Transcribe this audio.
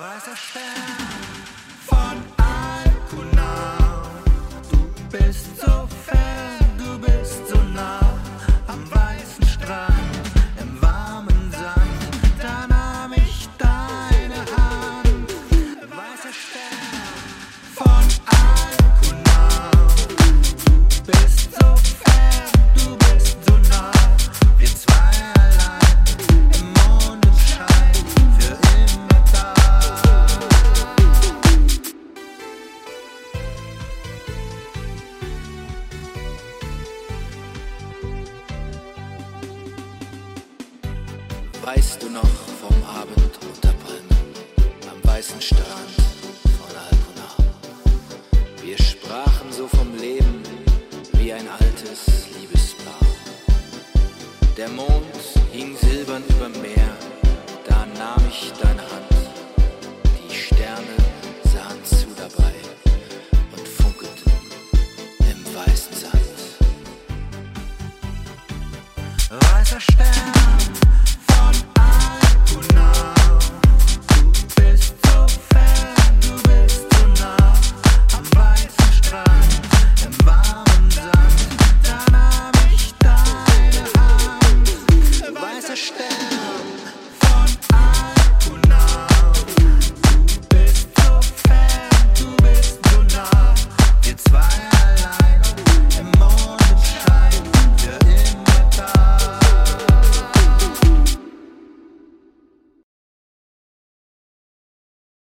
Weißer Stern von Alkunau, du bist so fern, du bist so nah am weißen Strand, im warmen Sand, da nahm ich deine Hand. Weißer Stern. Weißt du noch vom Abend unter Palmen am weißen Strand von Alcona? Wir sprachen so vom Leben wie ein altes Liebespaar. Der Mond hing silbern über Meer, da nahm ich deine Hand. Die Sterne sahen zu dabei und funkelten im weißen Sand. Weißer Stern.